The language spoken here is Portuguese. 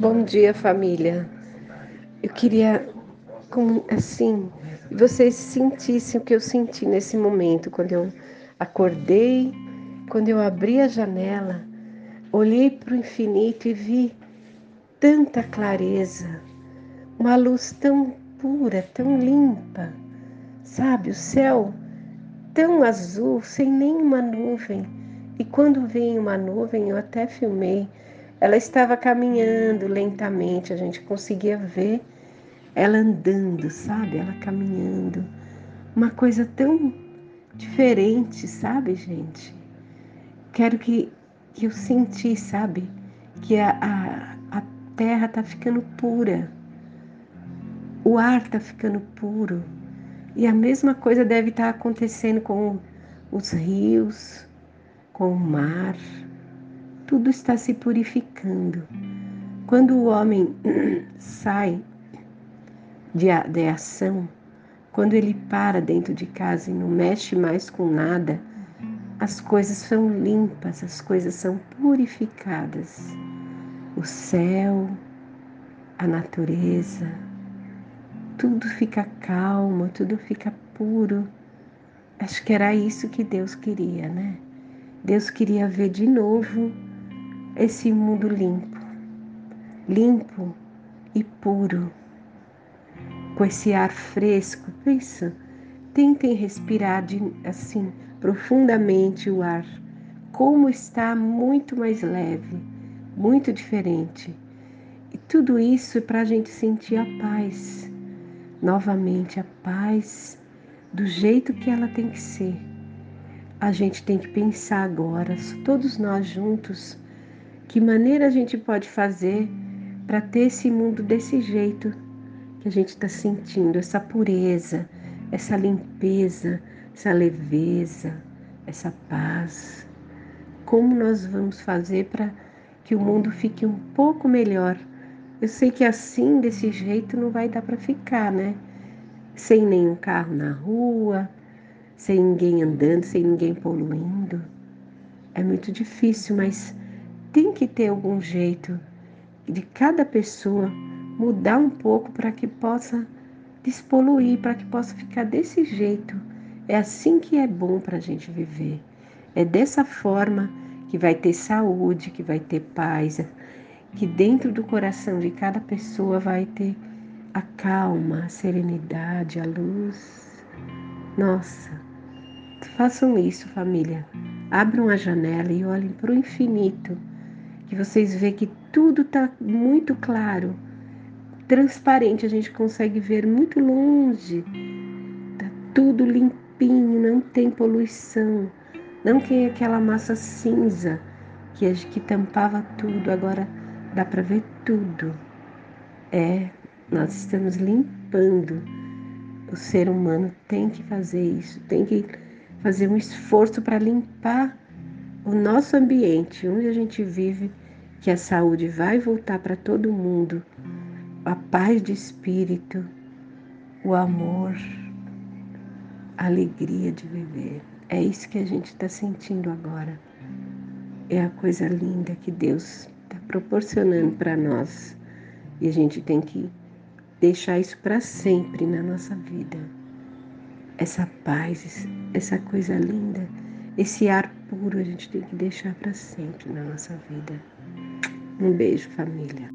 Bom dia, família. Eu queria, como, assim, vocês sentissem o que eu senti nesse momento, quando eu acordei, quando eu abri a janela, olhei para o infinito e vi tanta clareza, uma luz tão pura, tão limpa, sabe? O céu tão azul, sem nenhuma nuvem. E quando vem uma nuvem, eu até filmei ela estava caminhando lentamente, a gente conseguia ver ela andando, sabe? Ela caminhando. Uma coisa tão diferente, sabe, gente? Quero que, que eu senti, sabe? Que a, a, a terra tá ficando pura. O ar tá ficando puro. E a mesma coisa deve estar tá acontecendo com os rios, com o mar tudo está se purificando. Quando o homem sai de, de ação, quando ele para dentro de casa e não mexe mais com nada, as coisas são limpas, as coisas são purificadas. O céu, a natureza, tudo fica calmo, tudo fica puro. Acho que era isso que Deus queria, né? Deus queria ver de novo esse mundo limpo, limpo e puro, com esse ar fresco. Pensa, tentem respirar de, assim profundamente o ar, como está muito mais leve, muito diferente. E tudo isso é para a gente sentir a paz, novamente a paz do jeito que ela tem que ser. A gente tem que pensar agora, todos nós juntos, que maneira a gente pode fazer para ter esse mundo desse jeito que a gente está sentindo, essa pureza, essa limpeza, essa leveza, essa paz? Como nós vamos fazer para que o mundo fique um pouco melhor? Eu sei que assim, desse jeito, não vai dar para ficar, né? Sem nenhum carro na rua, sem ninguém andando, sem ninguém poluindo. É muito difícil, mas tem que ter algum jeito de cada pessoa mudar um pouco para que possa despoluir, para que possa ficar desse jeito. É assim que é bom para a gente viver. É dessa forma que vai ter saúde, que vai ter paz, que dentro do coração de cada pessoa vai ter a calma, a serenidade, a luz. Nossa, façam isso, família. Abram a janela e olhem para o infinito que vocês vê que tudo está muito claro, transparente, a gente consegue ver muito longe, tá tudo limpinho, não tem poluição, não tem aquela massa cinza que, que tampava tudo, agora dá para ver tudo. É, nós estamos limpando. O ser humano tem que fazer isso, tem que fazer um esforço para limpar o nosso ambiente, onde a gente vive, que a saúde vai voltar para todo mundo, a paz de espírito, o amor, a alegria de viver. É isso que a gente está sentindo agora. É a coisa linda que Deus está proporcionando para nós. E a gente tem que deixar isso para sempre na nossa vida. Essa paz, essa coisa linda esse ar puro a gente tem que deixar para sempre na nossa vida. Um beijo, família.